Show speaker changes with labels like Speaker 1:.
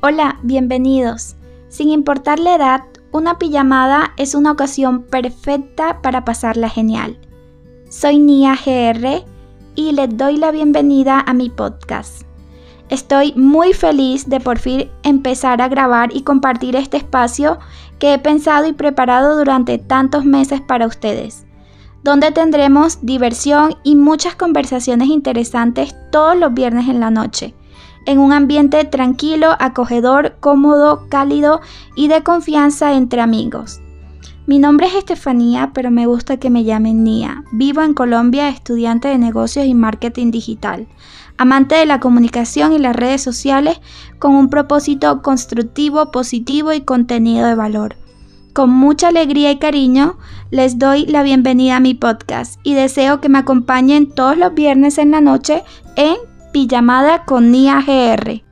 Speaker 1: Hola, bienvenidos. Sin importar la edad, una pijamada es una ocasión perfecta para pasarla genial. Soy Nia GR y les doy la bienvenida a mi podcast. Estoy muy feliz de por fin empezar a grabar y compartir este espacio que he pensado y preparado durante tantos meses para ustedes, donde tendremos diversión y muchas conversaciones interesantes todos los viernes en la noche, en un ambiente tranquilo, acogedor, cómodo, cálido y de confianza entre amigos. Mi nombre es Estefanía, pero me gusta que me llamen Nia. Vivo en Colombia, estudiante de negocios y marketing digital amante de la comunicación y las redes sociales con un propósito constructivo, positivo y contenido de valor. Con mucha alegría y cariño les doy la bienvenida a mi podcast y deseo que me acompañen todos los viernes en la noche en Pijamada con Nia GR.